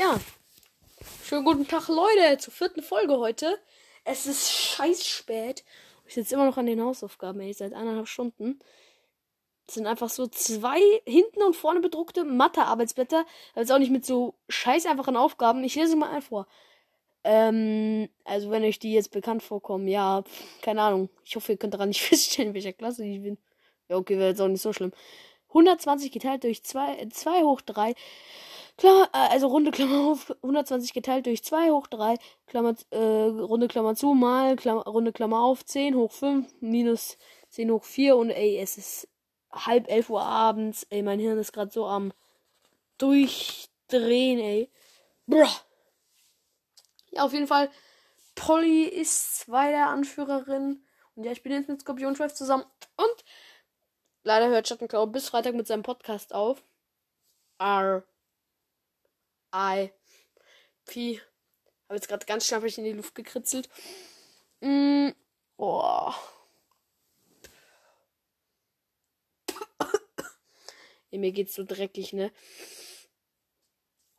Ja. Schönen guten Tag, Leute, zur vierten Folge heute. Es ist scheiß spät. Ich sitze immer noch an den Hausaufgaben, ey, seit eineinhalb Stunden. Es sind einfach so zwei hinten und vorne bedruckte Mathe-Arbeitsblätter. Jetzt auch nicht mit so scheiß einfachen Aufgaben. Ich lese mal ein vor. Ähm, also wenn euch die jetzt bekannt vorkommen, ja, keine Ahnung. Ich hoffe, ihr könnt daran nicht feststellen, welcher Klasse ich bin. Ja, okay, wäre jetzt auch nicht so schlimm. 120 geteilt durch 2, 2 hoch 3. Klammer, äh, also runde Klammer auf, 120 geteilt durch 2 hoch 3, Klammer, äh, runde Klammer zu, mal, Klammer, runde Klammer auf, 10 hoch 5, minus 10 hoch 4 und ey, es ist halb 11 Uhr abends, ey, mein Hirn ist gerade so am durchdrehen, ey. Bruh. Ja, auf jeden Fall, Polly ist zweite Anführerin und ja, ich bin jetzt mit Skorpion 12 zusammen und leider hört Schattenklau bis Freitag mit seinem Podcast auf. R. I. P. Habe jetzt gerade ganz schnappig in die Luft gekritzelt. Mm, oh. Mir geht's so dreckig, ne?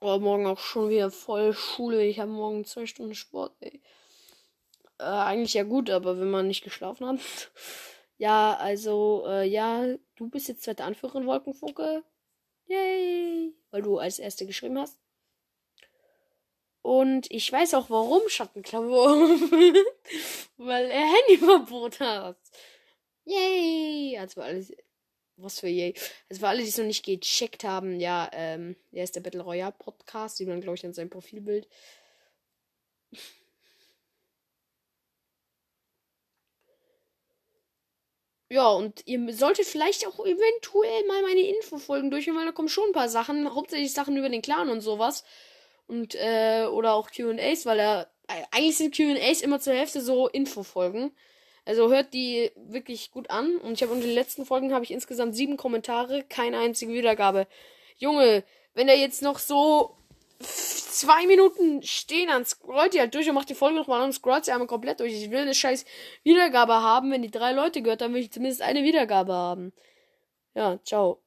Oh, morgen auch schon wieder voll Schule. Ich habe morgen zwei Stunden Sport, ey. Äh, eigentlich ja gut, aber wenn man nicht geschlafen hat. ja, also, äh, ja, du bist jetzt zweite Anführerin, Wolkenfunke. Yay! Weil du als erste geschrieben hast. Und ich weiß auch warum Schattenklammer. Weil er Handyverbot hat. Yay! Also alle, was für yay. Also für alle, die es noch nicht gecheckt haben, ja, ähm, der ist der Battle Royale Podcast, sieht man, glaube ich, an seinem Profilbild. Ja, und ihr solltet vielleicht auch eventuell mal meine Infofolgen durchhören, weil da kommen schon ein paar Sachen, hauptsächlich Sachen über den Clan und sowas. Und, äh, oder auch QAs, weil er, äh, eigentlich sind QAs immer zur Hälfte so Infofolgen. Also hört die wirklich gut an. Und ich habe unter den letzten Folgen habe ich insgesamt sieben Kommentare, keine einzige Wiedergabe. Junge, wenn er jetzt noch so zwei Minuten stehen, dann scrollt ihr halt durch und macht die Folge nochmal und scrollt sie einmal komplett durch. Ich will eine scheiß Wiedergabe haben. Wenn die drei Leute gehört, dann will ich zumindest eine Wiedergabe haben. Ja, ciao.